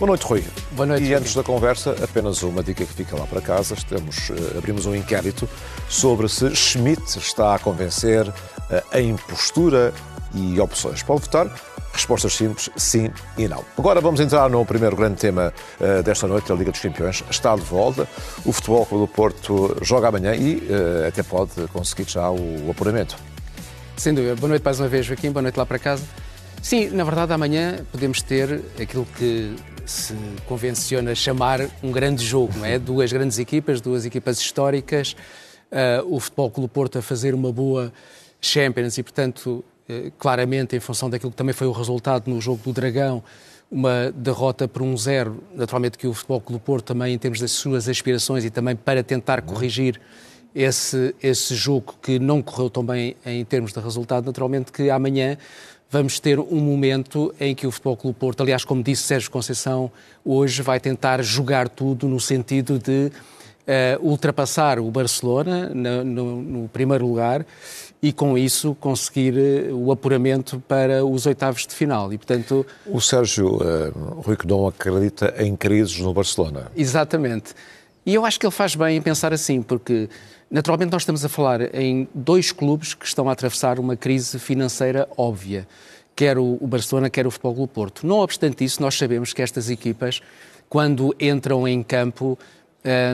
Boa noite, Rui. Boa noite. E antes da conversa, apenas uma dica que fica lá para casa. Estamos, eh, abrimos um inquérito sobre se Schmidt está a convencer eh, em postura e opções. Pode votar? Respostas simples, sim e não. Agora vamos entrar no primeiro grande tema uh, desta noite, a Liga dos Campeões. Está de volta. O Futebol Clube do Porto joga amanhã e uh, até pode conseguir já o apuramento. Sem dúvida. Boa noite mais uma vez, Joaquim. Boa noite lá para casa. Sim, na verdade, amanhã podemos ter aquilo que se convenciona chamar um grande jogo, não é? Duas grandes equipas, duas equipas históricas, uh, o Futebol Clube Porto a fazer uma boa Champions e, portanto, uh, claramente, em função daquilo que também foi o resultado no jogo do Dragão, uma derrota por um zero, naturalmente que o Futebol Clube Porto também, em termos das suas aspirações e também para tentar corrigir esse, esse jogo que não correu tão bem em termos de resultado, naturalmente que amanhã vamos ter um momento em que o Futebol Clube Porto, aliás, como disse Sérgio Conceição, hoje vai tentar jogar tudo no sentido de uh, ultrapassar o Barcelona no, no, no, primeiro lugar e com isso conseguir uh, o apuramento para os oitavos de final. E, portanto... O Sérgio uh, Rui Codão acredita em crises no Barcelona. Exatamente. E eu acho que ele faz bem em pensar assim, porque Naturalmente, nós estamos a falar em dois clubes que estão a atravessar uma crise financeira óbvia, quer o Barcelona, quer o Futebol Clube Porto. Não obstante isso, nós sabemos que estas equipas, quando entram em campo,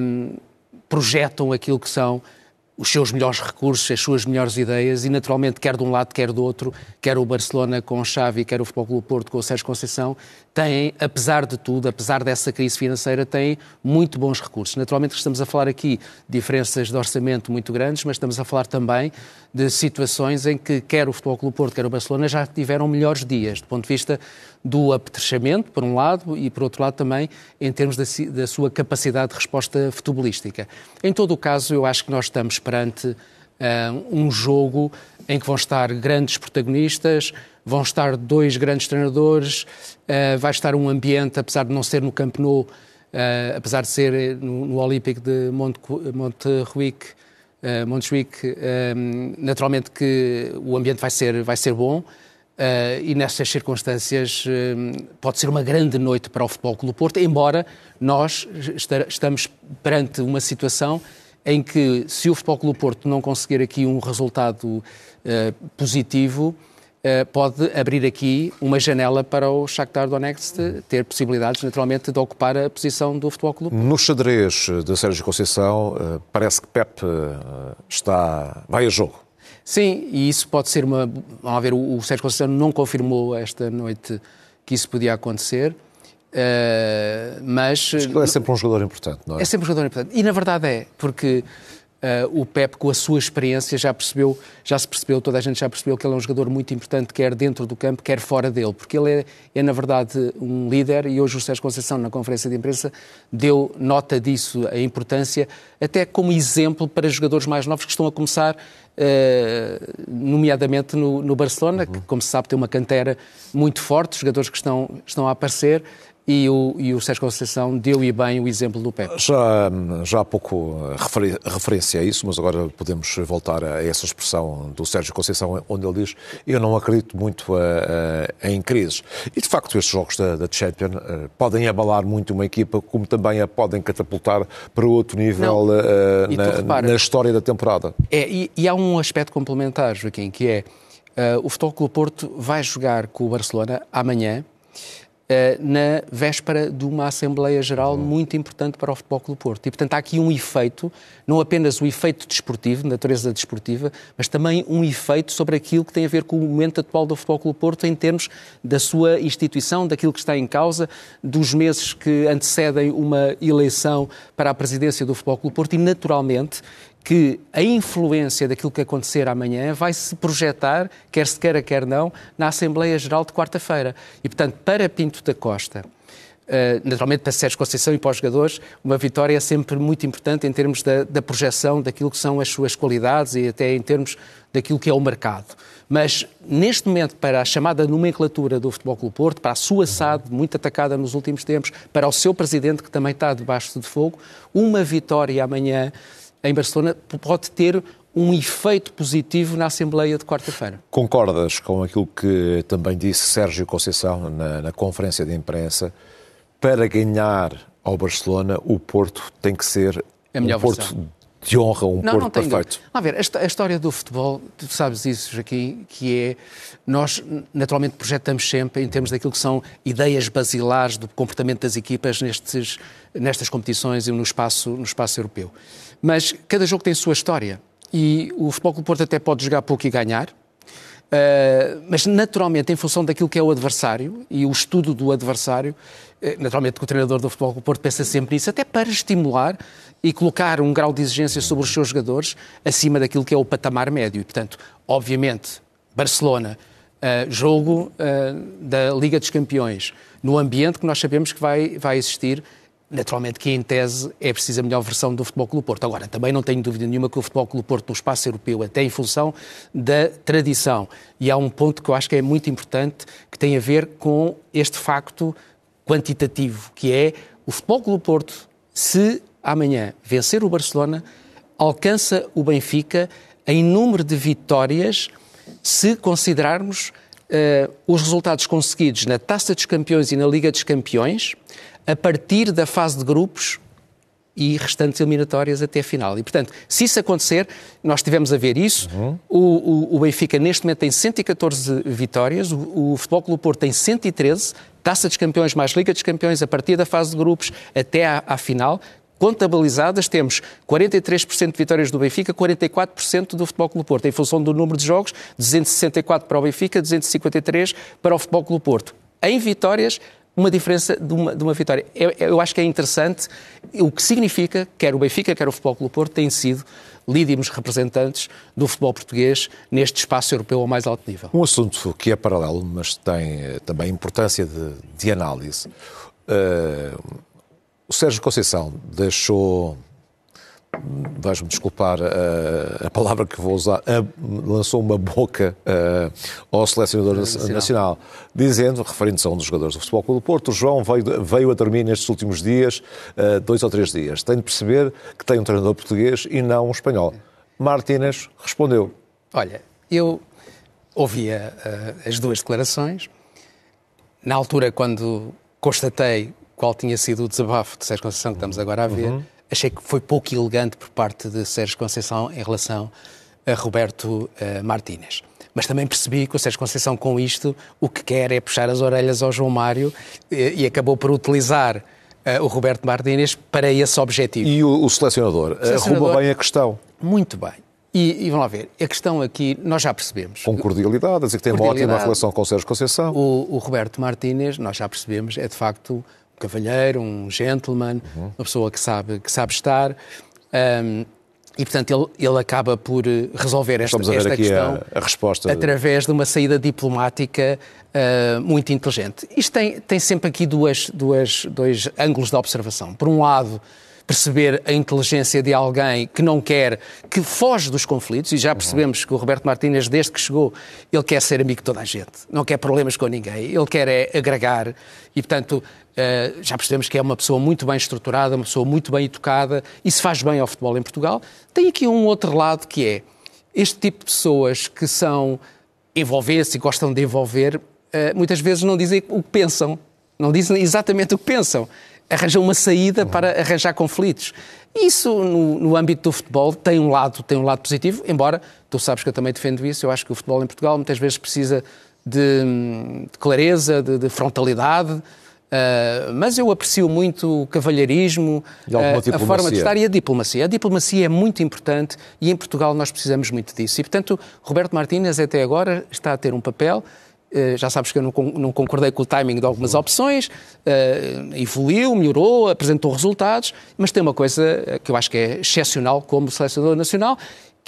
hum, projetam aquilo que são os seus melhores recursos, as suas melhores ideias e, naturalmente, quer de um lado, quer do outro, quer o Barcelona com o Xavi, quer o Futebol Clube Porto com o Sérgio Conceição, têm, apesar de tudo, apesar dessa crise financeira, têm muito bons recursos. Naturalmente estamos a falar aqui de diferenças de orçamento muito grandes, mas estamos a falar também de situações em que quer o Futebol Clube Porto, quer o Barcelona já tiveram melhores dias, do ponto de vista do apetrechamento, por um lado, e por outro lado também em termos da, da sua capacidade de resposta futebolística. Em todo o caso, eu acho que nós estamos perante uh, um jogo em que vão estar grandes protagonistas, vão estar dois grandes treinadores, uh, vai estar um ambiente, apesar de não ser no Camp Nou, uh, apesar de ser no, no Olímpico de Montjuic, Montjuic naturalmente que o ambiente vai ser, vai ser bom, Uh, e nestas circunstâncias uh, pode ser uma grande noite para o Futebol Clube Porto, embora nós estamos perante uma situação em que se o Futebol Clube Porto não conseguir aqui um resultado uh, positivo, pode abrir aqui uma janela para o Shakhtar Donetsk ter possibilidades, naturalmente, de ocupar a posição do Futebol Clube. No xadrez de Sérgio Conceição, parece que Pep está vai a jogo. Sim, e isso pode ser uma. Vamos ver, o, Sérgio Conceição não confirmou esta noite que isso podia acontecer. Uh, mas. É sempre um jogador importante, não é? É sempre um jogador importante. E na verdade é, porque Uh, o Pep, com a sua experiência, já percebeu, já se percebeu, toda a gente já percebeu que ele é um jogador muito importante, quer dentro do campo, quer fora dele, porque ele é, é na verdade, um líder e hoje o Sérgio Conceição, na conferência de imprensa, deu nota disso, a importância, até como exemplo para jogadores mais novos que estão a começar, uh, nomeadamente no, no Barcelona, uhum. que, como se sabe, tem uma cantera muito forte, jogadores que estão, estão a aparecer, e o, e o Sérgio Conceição deu e bem o exemplo do Pepe. Já, já há pouco referi, referência a isso, mas agora podemos voltar a essa expressão do Sérgio Conceição, onde ele diz eu não acredito muito a, a, em crises. E, de facto, estes jogos da, da Champions uh, podem abalar muito uma equipa, como também a podem catapultar para outro nível na, repara, na, história da temporada. É, e, e, há um aspecto complementar, Joaquim, que é uh, o Futebol Clube Porto vai jogar com o Barcelona amanhã, eh, na véspera de uma Assembleia Geral muito importante para o Futebol Clube Porto. E, portanto, há aqui um efeito, não apenas o efeito desportivo, de natureza desportiva, mas também um efeito sobre aquilo que tem a ver com o momento atual do Futebol Clube Porto em termos da sua instituição, daquilo que está em causa, dos meses que antecedem uma eleição para a presidência do Futebol Clube Porto e, naturalmente, que a influência daquilo que acontecer amanhã vai se projetar, quer se queira, quer não, na Assembleia Geral de quarta-feira. E, portanto, para Pinto da Costa, Uh, naturalmente para Sérgio Conceição e para os jogadores, uma vitória é sempre muito importante em termos da, da, projeção daquilo que são as suas qualidades e até em termos daquilo que é o mercado. Mas, neste momento, para a chamada nomenclatura do Futebol Clube Porto, para a sua SAD, muito atacada nos últimos tempos, para o seu presidente, que também está debaixo de fogo, uma vitória amanhã em Barcelona pode ter um efeito positivo na Assembleia de quarta-feira. Concordas com aquilo que também disse Sérgio Conceição na, na conferência de imprensa? para ganhar ao Barcelona, o Porto tem que ser um Porto versão. De honra, um não, Porto não perfeito. A ver, a história do futebol, tu sabes isso, Joaquim, que é, nós naturalmente projetamos sempre em termos daquilo que são ideias basilares do comportamento das equipas nestes, nestas competições e no espaço, no espaço europeu. Mas cada jogo tem sua história e o Futebol Clube Porto até pode jogar pouco e ganhar, Uh, mas naturalmente, em função daquilo que é o adversário e o estudo do adversário, uh, naturalmente que o treinador do Futebol do Porto pensa sempre nisso, até para estimular e colocar um grau de exigência sobre os seus jogadores acima daquilo que é o patamar médio. E, portanto, obviamente, Barcelona, uh, jogo da Liga dos Campeões, no ambiente que nós sabemos que vai, vai existir Naturalmente que, em tese, é preciso a melhor versão do Futebol Clube Porto. Agora, também não tenho dúvida nenhuma que o Futebol Clube Porto, no espaço europeu, até em função da tradição. E há um ponto que eu acho que é muito importante, que tem a ver com este facto quantitativo, que é o Futebol Clube Porto, se amanhã vencer o Barcelona, alcança o Benfica em número de vitórias se considerarmos uh, os resultados conseguidos na Taça dos Campeões e na Liga dos Campeões, a partir da fase de grupos e restantes eliminatórias até a final. E, portanto, se isso acontecer, nós tivemos a ver isso. Uhum. O, o, o, Benfica, neste momento, tem 114 vitórias, o, o Futebol Clube Porto tem 113, Taça dos Campeões mais Liga dos Campeões, a partir da fase de grupos até à, à final. Contabilizadas, temos 43% de vitórias do Benfica, 44% do Futebol Clube Porto. Em função do número de jogos, 264 para o Benfica, 253 para o Futebol Clube Porto. Em vitórias, uma diferença de uma, de uma vitória. Eu, eu, acho que é interessante o que significa, quer o Benfica, quer o Futebol Clube Porto, têm sido lídimos representantes do futebol português neste espaço europeu ao mais alto nível. Um assunto que é paralelo, mas tem eh, também importância de, de análise. Uh, o Sérgio Conceição deixou vais-me desculpar a, eh, a, palavra que vou usar, a, lançou uma boca uh, ao selecionador nacional. nacional, dizendo, referindo-se a um dos jogadores do Futebol Clube do Porto, João veio, veio a dormir nestes últimos dias, uh, dois ou três dias. Tem de perceber que tem um treinador português e não um espanhol. Martínez respondeu. Olha, eu ouvia uh, as duas declarações. Na altura, quando constatei qual tinha sido o desabafo de Sérgio Conceição que estamos agora a ver, uhum achei que foi pouco elegante por parte de Sérgio Conceição em relação a Roberto uh, Martínez. Mas também percebi que o Sérgio Conceição, com isto, o que quer é puxar as orelhas ao João Mário e, e acabou por utilizar uh, o Roberto Martínez para esse objetivo. E o, o selecionador, o selecionador arruma bem a questão. Muito bem. E, e, vamos lá ver, a questão aqui, nós já percebemos. Com cordialidade, dizer que tem uma ótima relação com o Sérgio Conceição. O, o Roberto Martínez, nós já percebemos, é de facto cavalheiro, um gentleman, uhum. uma pessoa que sabe, que sabe estar. Um, e, portanto, ele, ele acaba por resolver esta, esta questão a, a, resposta através de uma saída diplomática uh, muito inteligente. Isto tem, tem sempre aqui duas, duas, dois ângulos de observação. Por um lado, perceber a inteligência de alguém que não quer, que foge dos conflitos, e já percebemos que o Roberto Martínez, desde que chegou, ele quer ser amigo de toda a gente, não quer problemas com ninguém, ele quer é agregar, e portanto eh, já percebemos que é uma pessoa muito bem estruturada, uma pessoa muito bem educada, e se faz bem ao futebol em Portugal. Tem aqui um outro lado que é este tipo de pessoas que são envolver-se e gostam de envolver, eh, muitas vezes não dizem o que pensam, não dizem exatamente o que pensam arranjam uma saída para arranjar conflitos. Isso, no, no, âmbito do futebol, tem um, lado, tem um lado positivo, embora tu sabes que eu também defendo isso. Eu acho que o futebol em Portugal muitas vezes precisa de, de clareza, de, de frontalidade. Uh, mas eu aprecio muito o cavalheirismo, uh, a forma de estar e a diplomacia. A diplomacia é muito importante e em Portugal nós precisamos muito disso. E, portanto, Roberto Martínez até agora está a ter um papel já sabes que eu não concordei com o timing de algumas opções, eh, evoluiu, melhorou, apresentou resultados, mas tem uma coisa que eu acho que é excepcional como selecionador nacional,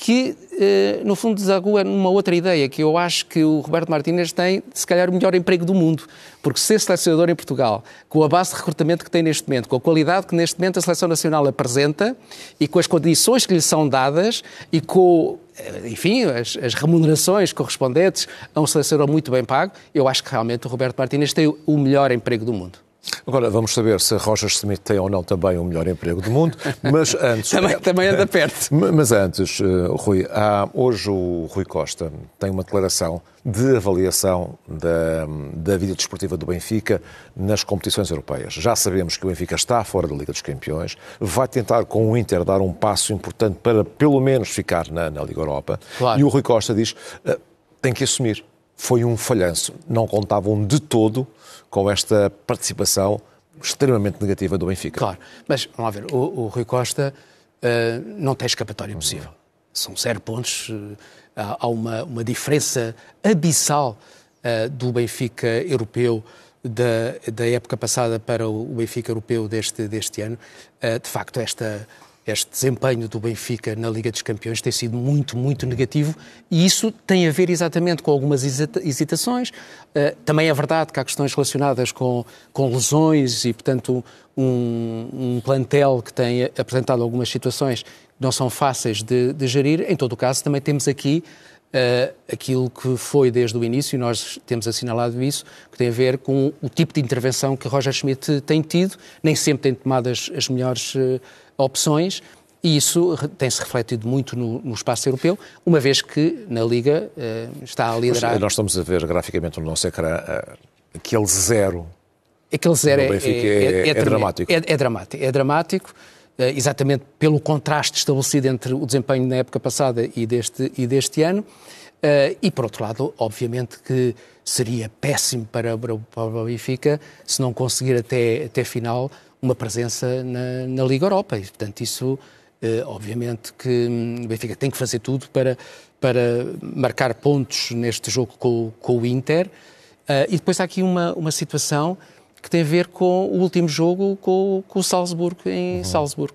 que, eh, no fundo, desagua numa outra ideia, que eu acho que o Roberto Martínez tem, se calhar, o melhor emprego do mundo. Porque ser selecionador em Portugal, com a base de recrutamento que tem neste momento, com a qualidade que neste momento a Seleção Nacional apresenta e com as condições que lhe são dadas e com eh, enfim, as, as, remunerações correspondentes a um selecionador muito bem pago, eu acho que realmente o Roberto Martínez tem o melhor emprego do mundo. Agora vamos saber se Roger Smith tem ou não também o melhor emprego do mundo, mas antes. também, também anda perto. Mas antes, uh, Rui, há, hoje o Rui Costa tem uma declaração de avaliação da, da vida desportiva do Benfica nas competições europeias. Já sabemos que o Benfica está fora da Liga dos Campeões, vai tentar com o Inter dar um passo importante para pelo menos ficar na, na Liga Europa. Claro. E o Rui Costa diz: uh, tem que assumir. Foi um falhanço. Não contavam de todo com esta participação extremamente negativa do Benfica. Claro, mas vamos lá ver, o, o Rui Costa uh, não tem escapatória possível. São zero pontos, uh, há uma, uma diferença abissal uh, do Benfica europeu da, da época passada para o Benfica europeu deste, deste ano. de facto, esta este desempenho do Benfica na Liga dos Campeões tem sido muito, muito negativo e isso tem a ver exatamente com algumas hesitações. Uh, também é verdade que há questões relacionadas com, com lesões e, portanto, um, um plantel que tem apresentado algumas situações que não são fáceis de, de gerir. Em todo o caso, também temos aqui Uh, aquilo que foi desde o início, e nós temos assinalado isso, que tem a ver com o tipo de intervenção que Roger Schmidt tem tido, nem sempre tem tomado as, as melhores uh, opções, e isso tem-se refletido muito no, no, espaço europeu, uma vez que na Liga uh, está a liderar. Mas nós estamos a ver graficamente no nosso ecrã aquele zero. Aquele zero é, é, é, é, dramático. É, dramático. É dramático eh, exatamente pelo contraste estabelecido entre o desempenho na época passada e deste, e deste ano. Uh, e, por outro lado, obviamente que seria péssimo para, para, para o Benfica se não conseguir até, até final uma presença na, na Liga Europa. E, portanto, isso, uh, obviamente, que hum, o Benfica tem que fazer tudo para, para marcar pontos neste jogo com, com o Inter. Uh, e depois há aqui uma, uma situação que tem a ver com o último jogo com, com o Salzburgo, em uhum. Salzburgo.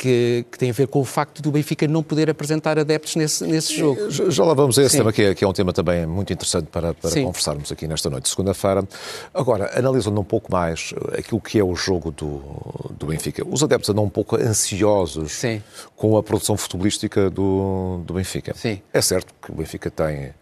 Que, que, tem a ver com o facto do Benfica não poder apresentar adeptos nesse, nesse jogo. Já lá vamos a esse Sim. tema, que é, que é, um tema também muito interessante para, para conversarmos aqui nesta noite, segunda-feira. Agora, analisando um pouco mais aquilo que é o jogo do, do Benfica, os adeptos andam um pouco ansiosos Sim. com a produção futebolística do, do Benfica. Sim. É certo que o Benfica tem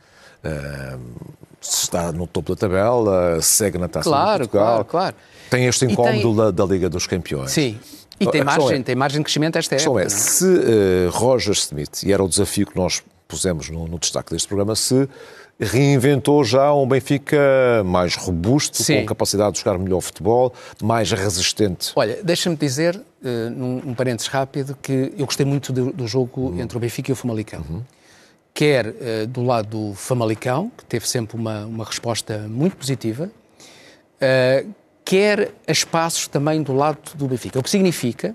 está no topo da tabela, segue na Taça claro, de Portugal. Claro, claro. Tem este incómodo tem... da, da, Liga dos Campeões. Sim. E tem margem, é, tem margem de crescimento esta época. É, é, se uh, Roger Smith, e era o desafio que nós pusemos no, no destaque deste programa, se reinventou já um Benfica mais robusto, Sim. com capacidade de jogar melhor futebol, mais resistente. Olha, deixa-me dizer, uh, num um parênteses rápido, que eu gostei muito do, do jogo uhum. entre o Benfica e o Famalicão. Uhum quer uh, do lado do Famalicão, que teve sempre uma, uma resposta muito positiva, uh, quer a espaços também do lado do Benfica. O que significa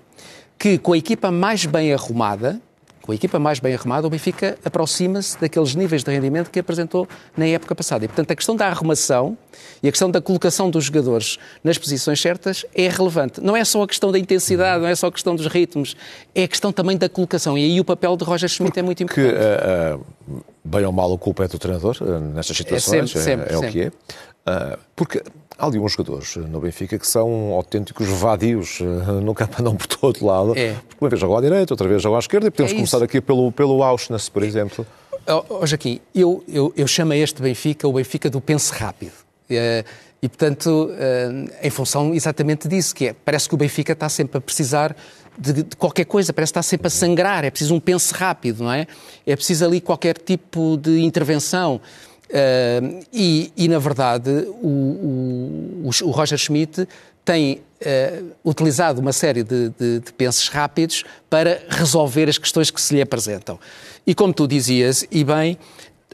que com a equipa mais bem arrumada, com a equipa mais bem arrumada, o Benfica aproxima-se daqueles níveis de rendimento que apresentou na época passada. E, portanto, a questão da arrumação e a questão da colocação dos jogadores nas posições certas é relevante. Não é só a questão da intensidade, não é só a questão dos ritmos, é a questão também da colocação. E aí o papel de Roger Schmidt é muito importante. Que, uh, uh, bem ou mal, a culpa é do treinador uh, nestas situações, é, sempre, sempre, é, é sempre. o que é. porque há ali uns jogadores no Benfica que são autênticos vadios no campo, andam por todo lado. É. Uma vez jogam à direita, outra vez jogam à esquerda, e podemos é começar aqui pelo, pelo Auschwitz, por exemplo. Oh, oh, Joaquim, eu, eu, eu chamo este Benfica o Benfica do pense rápido. É, e, portanto, em função exatamente disso, que é, parece que o Benfica está sempre a precisar de, de, qualquer coisa, parece que está sempre a sangrar, é preciso um pense rápido, não é? É preciso ali qualquer tipo de intervenção. Uh, e, e, na verdade, o, o, o Roger Schmidt tem uh, utilizado uma série de, de, de pensos rápidos para resolver as questões que se lhe apresentam. E como tu dizias, e bem,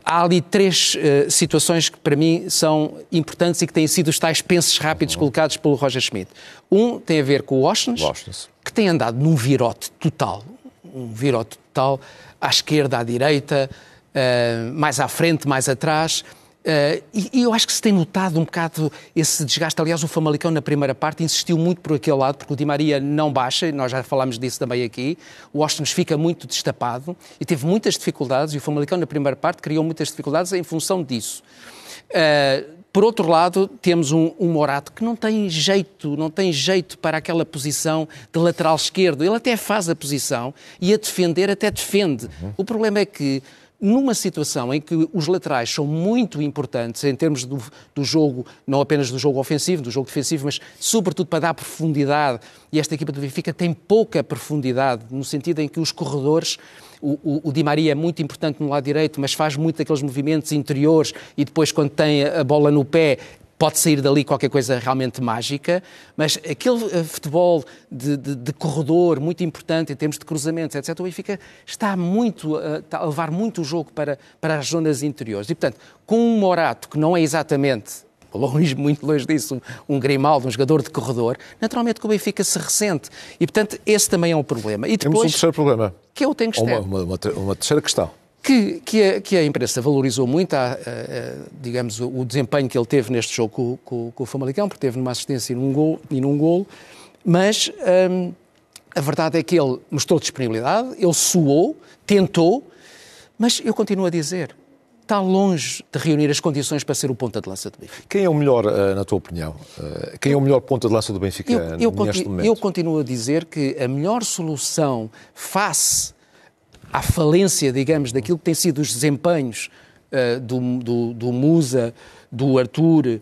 há ali três uh, situações que para mim são importantes e que têm sido os tais pensos rápidos uhum. colocados pelo Roger Schmidt. Um tem a ver com o Washington, que tem andado num virote total, um virote total à esquerda, à direita, uh, mais à frente, mais atrás. Uh, e, e, eu acho que se tem notado um bocado esse desgaste. Aliás, o Famalicão, na primeira parte, insistiu muito por aquele lado, porque o Di Maria não baixa, nós já falámos disso também aqui. O Austin fica muito destapado e teve muitas dificuldades, e o Famalicão, na primeira parte, criou muitas dificuldades em função disso. Uh, por outro lado, temos um, um, Morato que não tem jeito, não tem jeito para aquela posição de lateral esquerdo. Ele até faz a posição e a defender até defende. Uhum. O problema é que numa situação em que os laterais são muito importantes em termos do, do, jogo, não apenas do jogo ofensivo, do jogo defensivo, mas sobretudo para dar profundidade, e esta equipa do Benfica tem pouca profundidade, no sentido em que os corredores, o, o, o Di Maria é muito importante no lado direito, mas faz muito daqueles movimentos interiores e depois quando tem a bola no pé pode sair dali qualquer coisa realmente mágica, mas aquele eh, futebol de, de, de, corredor muito importante em termos de cruzamentos, etc., o Benfica está, muito, eh, está a levar muito o jogo para, para as zonas interiores. E, portanto, com um Morato que não é exatamente longe, muito longe disso, um, Grimaldo, um jogador de corredor, naturalmente que o Benfica se ressente. E, portanto, esse também é um problema. E depois, Temos um terceiro problema. Que é o que uma, uma, uma, uma terceira questão que, que, a, que a imprensa valorizou muito, a, a, digamos, o, o, desempenho que ele teve neste jogo com, com, com, o Famalicão, porque teve numa assistência e num gol, e num gol mas hum, a verdade é que ele mostrou disponibilidade, ele suou, tentou, mas eu continuo a dizer, está longe de reunir as condições para ser o ponta de lança do Benfica. Quem é o melhor, eh, na tua opinião? Eh, quem é o melhor ponta de lança do Benfica eu, eu neste momento? Eu continuo a dizer que a melhor solução face à falência, digamos, daquilo que tem sido os desempenhos uh, do, do, do, Musa, do Arthur uh,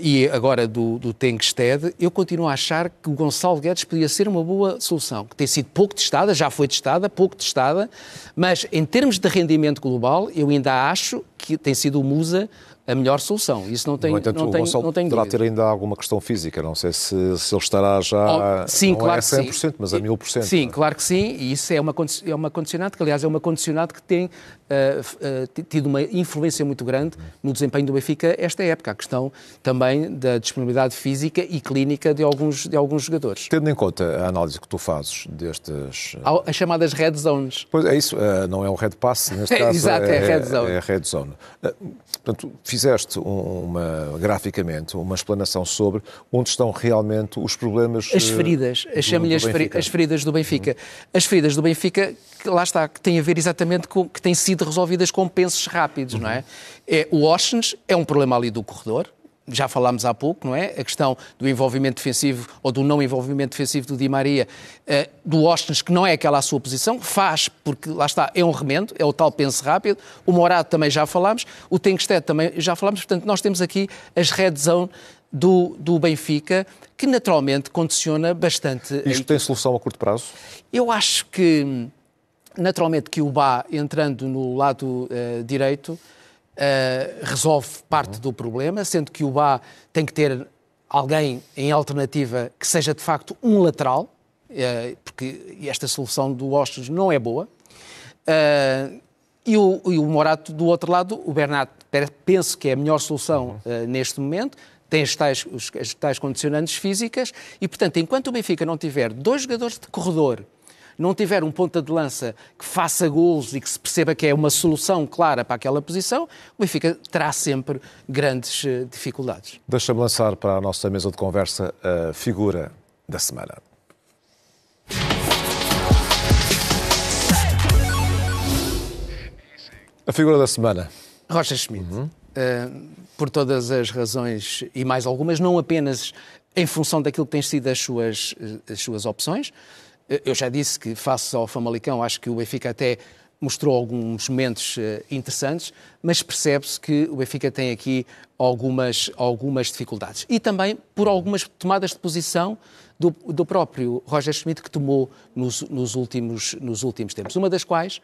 e agora do, do Tengsted, eu continuo a achar que o Gonçalo Guedes podia ser uma boa solução, que tem sido pouco testada, já foi testada, pouco testada, mas em termos de rendimento global, eu ainda acho que tem sido o Musa a melhor solução. Isso não tem, no entanto, não o tem, Gonçalo não tem ter ainda alguma questão física. Não sei se, se ele estará já. Oh, sim, não claro é 100%, que sim. mas a 1000%. Sim, claro que sim. E isso é uma, é uma condicionante, que aliás é uma condicionante que tem uh, uh, tido uma influência muito grande no desempenho do Benfica esta época. A questão também da disponibilidade física e clínica de alguns, de alguns jogadores. Tendo em conta a análise que tu fazes destes. As chamadas red zones. Pois é isso, uh, não é um red pass, neste caso. Exato, é, é red zone. É red zone. Portanto, fizeste uma, graficamente uma explanação sobre onde estão realmente os problemas. As feridas, do, chamo-lhe as, as, feridas do Benfica. Uhum. As feridas do Benfica, que lá está, que têm a ver exatamente com que têm sido resolvidas com pensos rápidos, uhum. não é? Uhum. é o Oshens é um problema ali do corredor, já falámos há pouco, não é? A questão do envolvimento defensivo ou do não envolvimento defensivo do Di Maria, uh, do Ostens, que não é aquela a sua posição, faz, porque lá está, é um remendo, é o tal pense rápido. O Morado também já falámos, o Tengsted também já falámos, portanto, nós temos aqui as red zone do, do Benfica, que naturalmente condiciona bastante. Isto tem solução a curto prazo? Eu acho que, naturalmente, que o Bá entrando no lado uh, direito uh, resolve parte uhum. do problema, sendo que o Bá tem que ter alguém em alternativa que seja de facto um lateral, uh, porque esta solução do Ostos não é boa. Uh, e o, e o, Morato, do outro lado, o Bernardo, penso que é a melhor solução uhum. neste momento, tem as tais, os, as tais condicionantes físicas e, portanto, enquanto o Benfica não tiver dois jogadores de corredor não tiver um ponta de lança que faça gols e que se perceba que é uma solução clara para aquela posição, o Benfica terá sempre grandes eh, dificuldades. Deixa-me lançar para a nossa mesa de conversa a figura da semana. A figura da semana. Rocha Schmidt. Uhum. Uh, por todas as razões e mais algumas, não apenas em função daquilo que têm sido as suas, eh, as suas opções, eu já disse que, face ao Famalicão, acho que o Benfica até mostrou alguns momentos uh, interessantes, mas percebe-se que o Benfica tem aqui algumas, algumas dificuldades. E também por algumas tomadas de posição do, do próprio Roger Schmidt que tomou nos, nos, últimos, nos últimos tempos. Uma das quais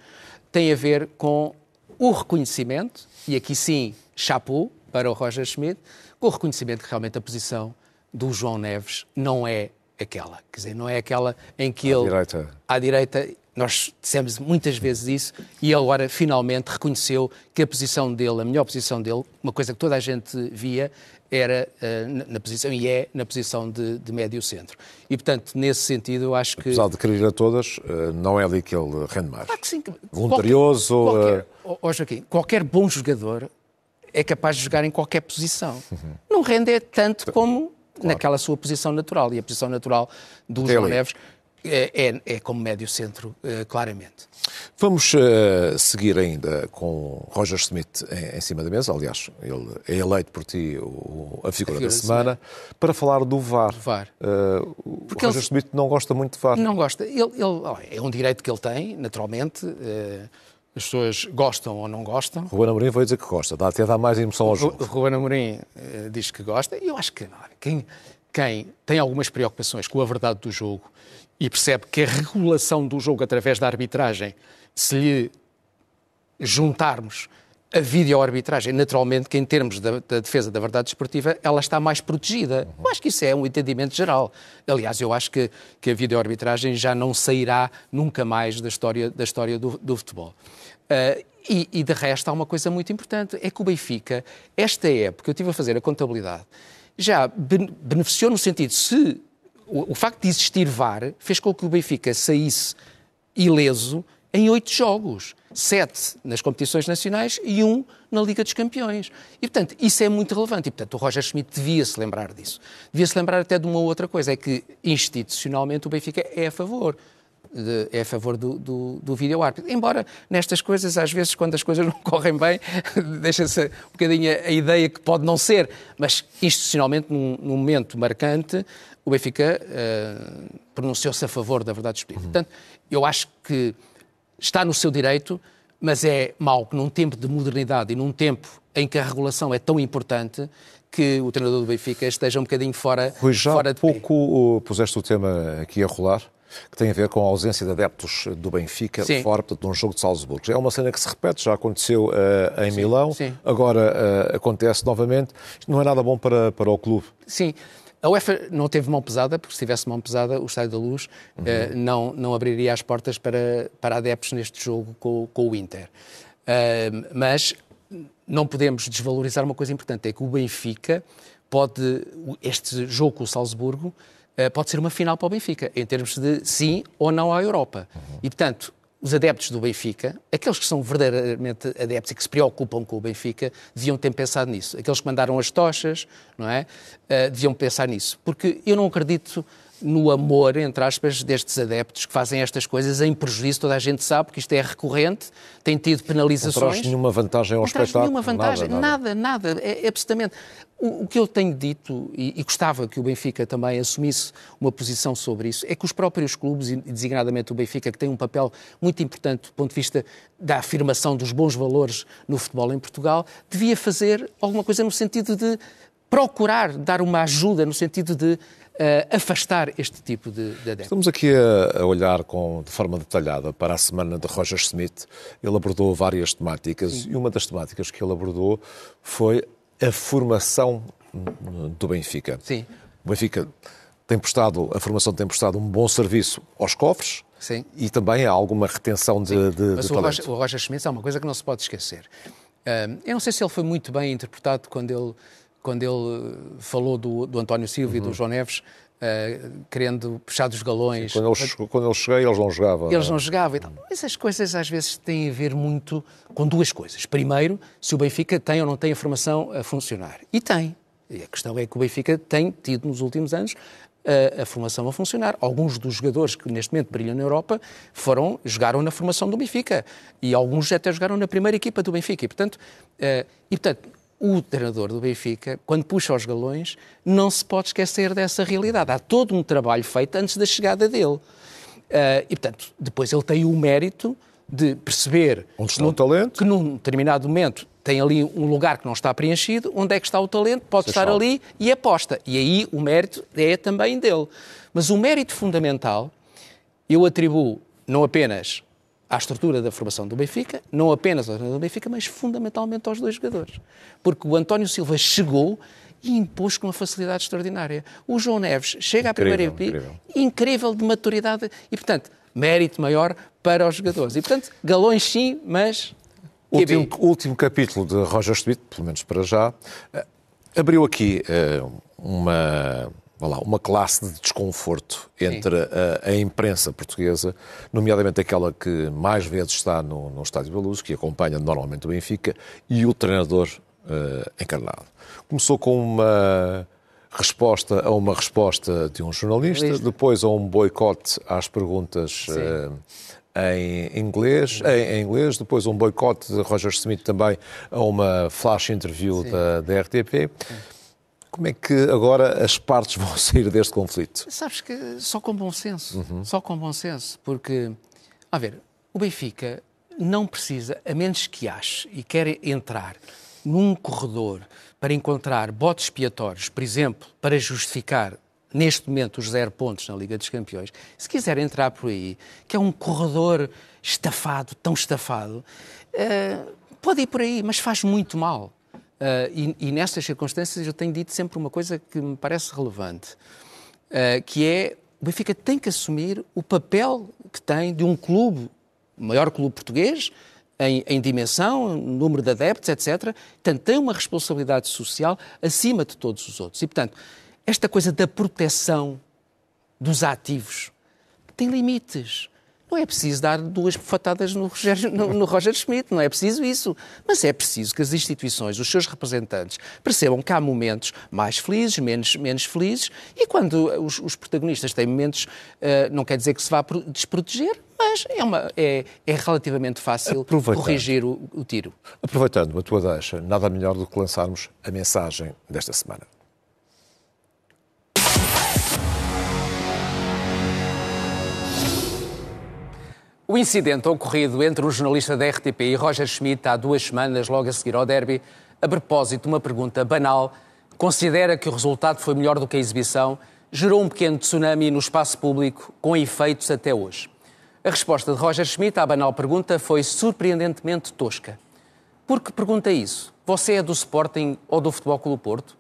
tem a ver com o reconhecimento, e aqui sim, chapou para o Roger Schmidt, com o reconhecimento que realmente a posição do João Neves não é aquela. Quer dizer, não é aquela em que à ele. Direita. À direita. Nós dissemos muitas vezes isso e ele agora finalmente reconheceu que a posição dele, a melhor posição dele, uma coisa que toda a gente via, era uh, na posição, e é na posição de, de médio centro. E, portanto, nesse sentido, eu acho que... Apesar de querer a todas, uh, não é ali que ele rende mais. Claro que sim. Voluntarioso... Qualquer, qualquer, oh, Joaquim, qualquer bom jogador é capaz de jogar em qualquer posição. Uhum. Não rende tanto como claro. naquela sua posição natural. E a posição natural do Tem João ali. Neves é, é, é, como médio centro, uh, claramente. Vamos uh, seguir ainda com Roger Smith em, em, cima da mesa. Aliás, ele é eleito por ti o, a, figura a, figura da semana, para falar do VAR. VAR. Uh, Porque Roger ele, Smith não gosta muito de VAR. Não gosta. Ele, ele, é um direito que ele tem, naturalmente as pessoas gostam ou não gostam. Ruben Amorim vai dizer que gosta, dá, até dá mais emoção ao jogo. Ruben Amorim uh, diz que gosta e eu acho que quem, quem tem algumas preocupações com a verdade do jogo e percebe que a regulação do jogo através da arbitragem, se lhe juntarmos a videoarbitragem, naturalmente que em termos da, da, defesa da verdade esportiva, ela está mais protegida. Eu acho que isso é um entendimento geral. Aliás, eu acho que, que a videoarbitragem já não sairá nunca mais da história, da história do, do futebol. Uh, e, e, de resto, há uma coisa muito importante, é que o Benfica, esta época, eu estive a fazer a contabilidade, já beneficiou no sentido, se o, o facto de existir VAR fez com que o Benfica saísse ileso em oito jogos. Sete nas competições nacionais e um na Liga dos Campeões. E, portanto, isso é muito relevante. E, portanto, o Roger Schmidt devia se lembrar disso. Devia se lembrar até de uma outra coisa, é que, institucionalmente, o Benfica é a favor de, é a favor do, do, do vídeo-árbitro. Embora nestas coisas, às vezes, quando as coisas não correm bem, deixa-se um bocadinho a, ideia que pode não ser, mas institucionalmente, num, num momento marcante, o Benfica uh, pronunciou-se a favor da verdade espírita. Uhum. Portanto, eu acho que está no seu direito, mas é mau que num tempo de modernidade e num tempo em que a regulação é tão importante que o treinador do Benfica esteja um bocadinho fora, Rui, já fora de pouco puseste o tema aqui a rolar, que tem a ver com a ausência de adeptos do Benfica Sim. fora portanto, de um jogo de Salzburgo. É uma cena que se repete, já aconteceu uh, em Sim. Milão, Sim. agora uh, acontece novamente. Isto não é nada bom para, para o clube. Sim. A UEFA não teve mão pesada, porque se tivesse mão pesada, o Estádio da Luz uhum. eh, não, não abriria as portas para, para adeptos neste jogo com, com o Inter. Uh, mas não podemos desvalorizar uma coisa importante, é que o Benfica pode, este jogo com o Salzburgo, uh, pode ser uma final para o Benfica, em termos de sim ou não à Europa. E, portanto, os adeptos do Benfica, aqueles que são verdadeiramente adeptos e que se preocupam com o Benfica, deviam ter pensado nisso. Aqueles que mandaram as tochas, não é? Uh, deviam pensar nisso. Porque eu não acredito no amor, entre aspas, destes adeptos que fazem estas coisas em prejuízo, toda a gente sabe que isto é recorrente, tem tido penalizações. Não traz nenhuma vantagem ao não espetáculo? nenhuma vantagem, nada, nada, nada, nada é, é absolutamente. O, o, que eu tenho dito, e, e, gostava que o Benfica também assumisse uma posição sobre isso, é que os próprios clubes, e designadamente o Benfica, que tem um papel muito importante do ponto de vista da afirmação dos bons valores no futebol em Portugal, devia fazer alguma coisa no sentido de procurar dar uma ajuda, no sentido de uh, afastar este tipo de, de adeptos. Estamos aqui a, a, olhar com, de forma detalhada para a semana de Roger Smith. Ele abordou várias temáticas Sim. e uma das temáticas que ele abordou foi a formação do Benfica. Sim. O Benfica tem prestado, a formação tem prestado um bom serviço aos cofres Sim. e também há alguma retenção de, de, Mas de o talento. Roger, o Roger Schmidt é uma coisa que não se pode esquecer. Uh, eu não sei se ele foi muito bem interpretado quando ele quando ele eh, falou do, do António Silva uhum. e do uhum. João Neves, uh, querendo puxar dos galões. Sim, quando, ele, quando ele cheguei, eles não jogavam. Eles não jogavam. Então, essas coisas às vezes têm a ver muito com duas coisas. Primeiro, se o Benfica tem ou não tem a formação a funcionar. E tem. E a questão é que o Benfica tem tido nos últimos anos a, a, formação a funcionar. Alguns dos jogadores que neste momento brilham na Europa foram, jogaram na formação do Benfica e alguns até jogaram na primeira equipa do Benfica. E, portanto, uh, e, portanto o treinador do Benfica, quando puxa os galões, não se pode esquecer dessa realidade. Há todo um trabalho feito antes da chegada dele. Uh, e, portanto, depois ele tem o mérito de perceber onde está o talento? que num determinado momento tem ali um lugar que não está preenchido, onde é que está o talento, pode estar ali e aposta. E aí o mérito é também dele. Mas o mérito fundamental eu atribuo não apenas à estrutura da formação do Benfica, não apenas ao do Benfica, mas fundamentalmente aos dois jogadores. Porque o António Silva chegou e impôs com uma facilidade extraordinária. O João Neves chega incrível, à primeira equipe, incrível. incrível de maturidade e, portanto, mérito maior para os jogadores. E, portanto, galões sim, mas... Último, último capítulo de Roger Schmidt, pelo menos para já, eh, abriu aqui uh, uma lá, uma classe de desconforto entre a, a, imprensa portuguesa, nomeadamente aquela que mais vezes está no, no Estádio da Luz, que acompanha normalmente o Benfica, e o treinador uh, encarnado. Começou com uma resposta a uma resposta de um jornalista, depois a um boicote às perguntas uh, em inglês, em, em, inglês, depois um boicote de Roger Smith também a uma flash interview da, da RTP. Sim. Como é que agora as partes vão sair deste conflito? Sabes que só com bom senso, uhum. só com bom senso, porque, a ver, o Benfica não precisa, a menos que ache e quer entrar num corredor para encontrar botes expiatórios, por exemplo, para justificar neste momento os zero pontos na Liga dos Campeões, se quiser entrar por aí, que é um corredor estafado, tão estafado, uh, pode ir por aí, mas faz muito mal. Uh, e, e nessas circunstâncias eu tenho dito sempre uma coisa que me parece relevante, uh, que é o Benfica tem que assumir o papel que tem de um clube, o maior clube português, em, em, dimensão, número de adeptos, etc. Portanto, tem uma responsabilidade social acima de todos os outros. E, portanto, esta coisa da proteção dos ativos tem limites. Não é preciso dar duas bofatadas no, Roger, no, no Roger Schmidt, não é preciso isso. Mas é preciso que as instituições, os seus representantes, percebam que há momentos mais felizes, menos, menos felizes, e quando os, os protagonistas têm momentos, uh, não quer dizer que se vá desproteger, mas é, uma, é, é relativamente fácil corrigir o, o tiro. Aproveitando a tua deixa, nada melhor do que lançarmos a mensagem desta semana. O incidente ocorrido entre o jornalista da RTP e Roger Schmidt há duas semanas, logo a seguir ao derby, a propósito de uma pergunta banal, considera que o resultado foi melhor do que a exibição, gerou um pequeno tsunami no espaço público, com efeitos até hoje. A resposta de Roger Schmidt à banal pergunta foi surpreendentemente tosca. Por que pergunta isso? Você é do Sporting ou do Futebol Clube Porto?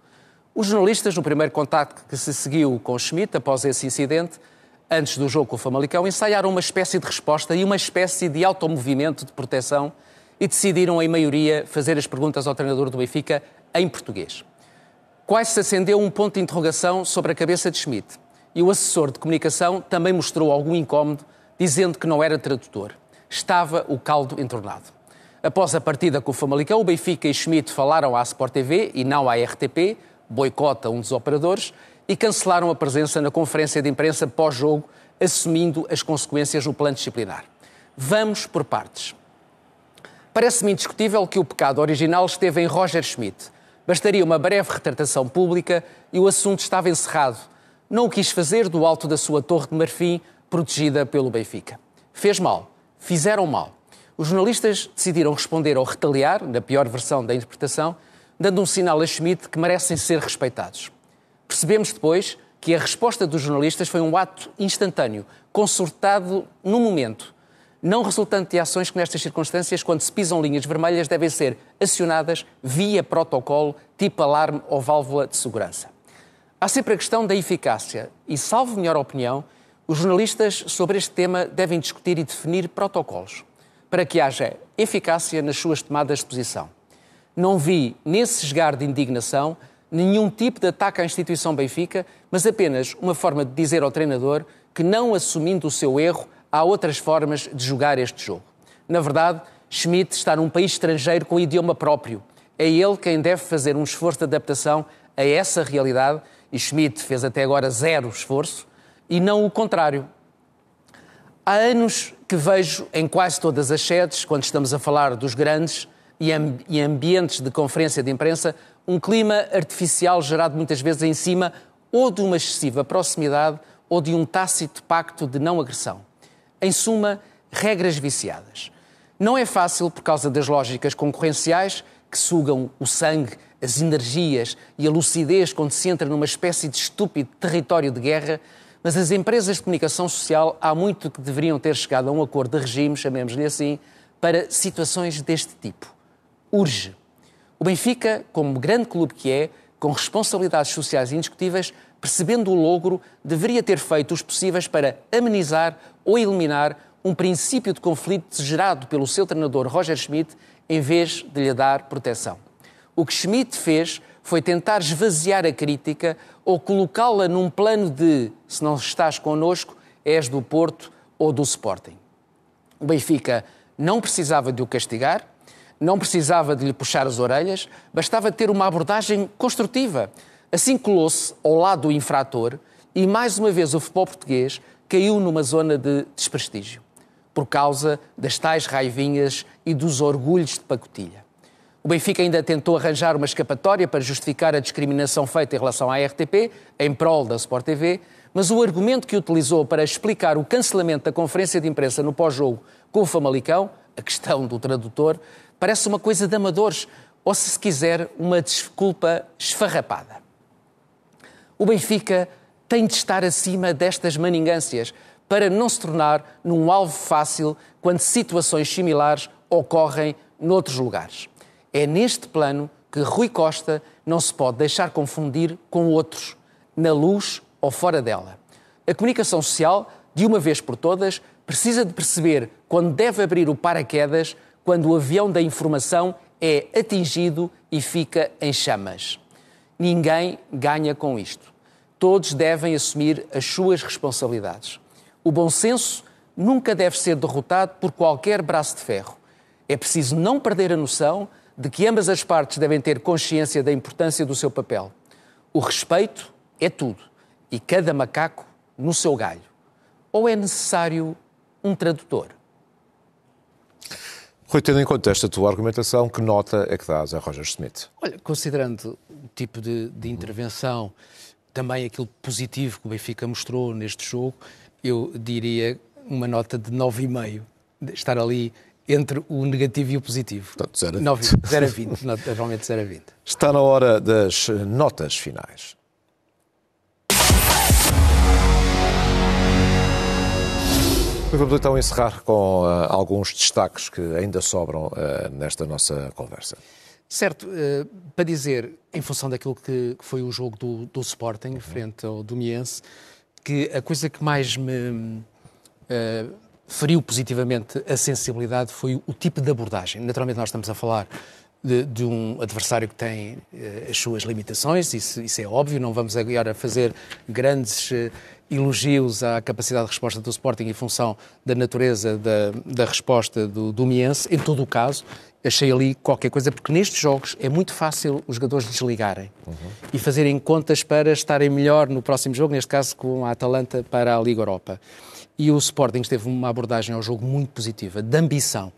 Os jornalistas, no primeiro contacto que se seguiu com Schmidt após esse incidente, antes do jogo com o Famalicão, ensaiaram uma espécie de resposta e uma espécie de automovimento de proteção e decidiram, em maioria, fazer as perguntas ao treinador do Benfica em português. Quase se acendeu um ponto de interrogação sobre a cabeça de Schmidt e o assessor de comunicação também mostrou algum incómodo, dizendo que não era tradutor. Estava o caldo entornado. Após a partida com o Famalicão, o Benfica e Schmidt falaram à Sport TV e não à RTP, boicota um dos operadores, e cancelaram a presença na conferência de imprensa pós-jogo, assumindo as consequências no plano disciplinar. Vamos por partes. Parece-me indiscutível que o pecado original esteve em Roger Schmidt. Bastaria uma breve retratação pública e o assunto estava encerrado. Não o quis fazer do alto da sua torre de marfim, protegida pelo Benfica. Fez mal. Fizeram mal. Os jornalistas decidiram responder ou retaliar, na pior versão da interpretação, dando um sinal a Schmidt que merecem ser respeitados. Percebemos depois que a resposta dos jornalistas foi um ato instantâneo, consultado no momento, não resultante de ações que, nestas circunstâncias, quando se pisam linhas vermelhas, devem ser acionadas via protocolo, tipo alarme ou válvula de segurança. Há sempre a questão da eficácia e, salvo melhor opinião, os jornalistas sobre este tema devem discutir e definir protocolos para que haja eficácia nas suas tomadas de posição. Não vi, nesse esgar de indignação, nenhum tipo de ataque à instituição Benfica, mas apenas uma forma de dizer ao treinador que, não assumindo o seu erro, há outras formas de jogar este jogo. Na verdade, Schmidt está num país estrangeiro com idioma próprio. É ele quem deve fazer um esforço de adaptação a essa realidade e Schmidt fez até agora zero esforço e não o contrário. Há anos que vejo em quase todas as sedes, quando estamos a falar dos grandes e ambientes de conferência de imprensa, um clima artificial gerado muitas vezes em cima ou de uma excessiva proximidade ou de um tácito pacto de não agressão. Em suma, regras viciadas. Não é fácil por causa das lógicas concorrenciais que sugam o sangue, as energias e a lucidez quando se entra numa espécie de estúpido território de guerra, mas as empresas de comunicação social há muito que deveriam ter chegado a um acordo de regime, chamemos-lhe assim, para situações deste tipo. Urge o Benfica, como grande clube que é, com responsabilidades sociais indiscutíveis, percebendo o logro, deveria ter feito os possíveis para amenizar ou eliminar um princípio de conflito gerado pelo seu treinador Roger Schmidt, em vez de lhe dar proteção. O que Schmidt fez foi tentar esvaziar a crítica ou colocá-la num plano de se não estás connosco, és do Porto ou do Sporting. O Benfica não precisava de o castigar, não precisava de lhe puxar as orelhas, bastava ter uma abordagem construtiva. Assim colou-se ao lado do infrator e, mais uma vez, o futebol português caiu numa zona de desprestígio, por causa das tais raivinhas e dos orgulhos de pacotilha. O Benfica ainda tentou arranjar uma escapatória para justificar a discriminação feita em relação à RTP, em prol da Sport TV, mas o argumento que utilizou para explicar o cancelamento da conferência de imprensa no pós-jogo com o Famalicão a questão do tradutor, parece uma coisa de amadores, ou se quiser, uma desculpa esfarrapada. O Benfica tem de estar acima destas maningâncias para não se tornar num alvo fácil quando situações similares ocorrem noutros lugares. É neste plano que Rui Costa não se pode deixar confundir com outros, na luz ou fora dela. A comunicação social, de uma vez por todas, precisa de perceber quando deve abrir o paraquedas quando o avião da informação é atingido e fica em chamas. Ninguém ganha com isto. Todos devem assumir as suas responsabilidades. O bom senso nunca deve ser derrotado por qualquer braço de ferro. É preciso não perder a noção de que ambas as partes devem ter consciência da importância do seu papel. O respeito é tudo e cada macaco no seu galho. Ou é necessário um tradutor? Rui, tendo em conta esta tua argumentação, que nota é que dás a Roger Smith? Olha, considerando o tipo de, de intervenção, também aquilo positivo que o Benfica mostrou neste jogo, eu diria uma nota de 9,5. Estar ali entre o negativo e o positivo. Portanto, 0 a 20. 9, 0 a 20, naturalmente 0 a 20. Está na hora das notas finais. Vamos então encerrar com uh, alguns destaques que ainda sobram uh, nesta nossa conversa. Certo, uh, para dizer, em função daquilo que, que foi o jogo do, do Sporting, uhum. frente ao Domiense, que a coisa que mais me feriu positivamente a sensibilidade foi o tipo de abordagem. Naturalmente, nós estamos a falar de, de, um adversário que tem uh, as suas limitações, isso, isso, é óbvio, não vamos agora fazer grandes uh, elogios à capacidade de resposta do Sporting em função da natureza da, da resposta do, do Miense. Em todo o caso, achei ali qualquer coisa, porque nestes jogos é muito fácil os jogadores desligarem uhum. e fazerem contas para estarem melhor no próximo jogo, neste caso com a Atalanta para a Liga Europa. E o Sporting teve uma abordagem ao jogo muito positiva, de ambição.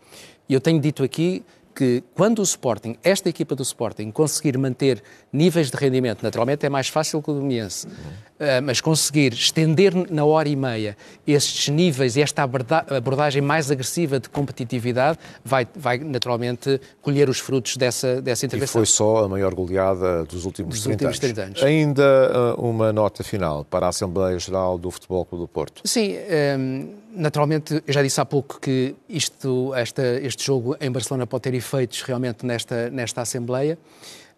E eu tenho dito aqui que quando o Sporting, esta equipa do Sporting, conseguir manter níveis de rendimento, naturalmente é mais fácil que o Domiense, uhum. uh, mas conseguir estender na hora e meia estes níveis e esta abordagem mais agressiva de competitividade, vai, vai naturalmente colher os frutos dessa, dessa intervenção. E foi só a maior goleada dos últimos, dos 30, últimos 30 anos. anos. Ainda uh, uma nota final para a Assembleia Geral do Futebol Clube do Porto. Sim, um, ehm, naturalmente, eu já disse há pouco que isto, esta, este jogo em Barcelona pode ter feitos realmente nesta, nesta Assembleia.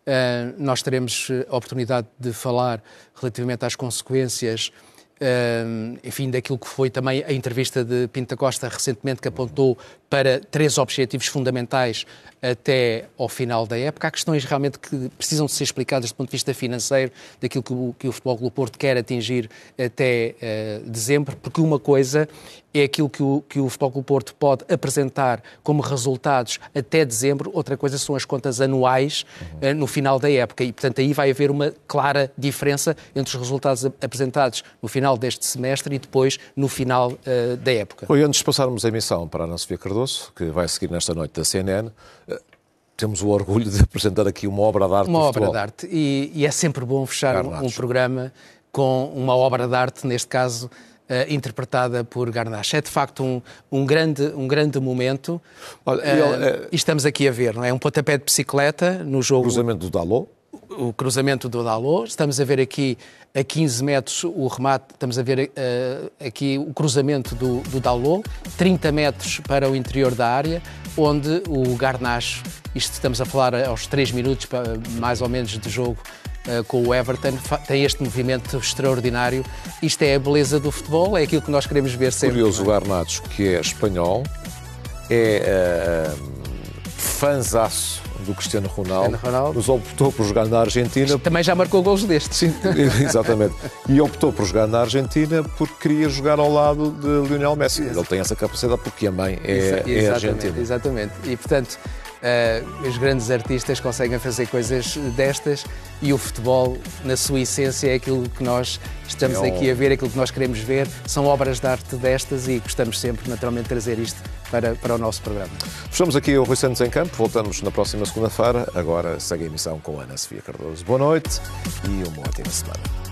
Uh, nós teremos a oportunidade de falar relativamente às consequências, uh, enfim, daquilo que foi também a entrevista de Pinta Costa recentemente, que apontou para três objetivos fundamentais até ao final da época. Há questões realmente que precisam de ser explicadas do ponto de vista financeiro, daquilo que o, que o Futebol Clube Porto quer atingir até uh, dezembro, porque uma coisa é aquilo que o, que o Futebol Clube Porto pode apresentar como resultados até dezembro, outra coisa são as contas anuais uh, no final da época e, portanto, aí vai haver uma clara diferença entre os resultados apresentados no final deste semestre e depois no final uh, da época. Oi, antes de passarmos a emissão para a Ana Sofia Cardoso, que vai seguir nesta noite da CNN, temos o orgulho de apresentar aqui uma obra de arte. Uma obra de arte. E, e, é sempre bom fechar um, um, programa com uma obra de arte, neste caso, uh, interpretada por Garnache. É de facto um, um, grande, um grande momento. Olha, uh, ele, e estamos aqui a ver, não é? Um pontapé de bicicleta no jogo. Cruzamento do Dalot. O cruzamento do Dalot. Estamos a ver aqui a 15 metros o remate, estamos a ver uh, aqui o cruzamento do, do Dalot, 30 metros para o interior da área, onde o Garnacho, isto estamos a falar aos 3 minutos mais ou menos de jogo, uh, com o Everton, tem este movimento extraordinário. Isto é a beleza do futebol, é aquilo que nós queremos ver sempre. Curioso, o Garnacho, que é espanhol, é uh, fanzaço do Cristiano Ronaldo, Cristiano Ronaldo, mas optou por jogar na Argentina. Também já marcou gols destes. Sim, exatamente. E optou por jogar na Argentina porque queria jogar ao lado de Lionel Messi. Ele tem essa capacidade porque a mãe é, é argentina. Exatamente. E, portanto, Uh, os grandes artistas conseguem fazer coisas destas e o futebol, na sua essência, é aquilo que nós estamos é aqui a ver, é aquilo que nós queremos ver. São obras de arte destas e gostamos sempre, naturalmente, de trazer isto para, para o nosso programa. Fechamos aqui o Rui Santos em Campo. Voltamos na próxima segunda-feira. Agora segue a emissão com Ana Sofia Cardoso. Boa noite e uma ótima semana.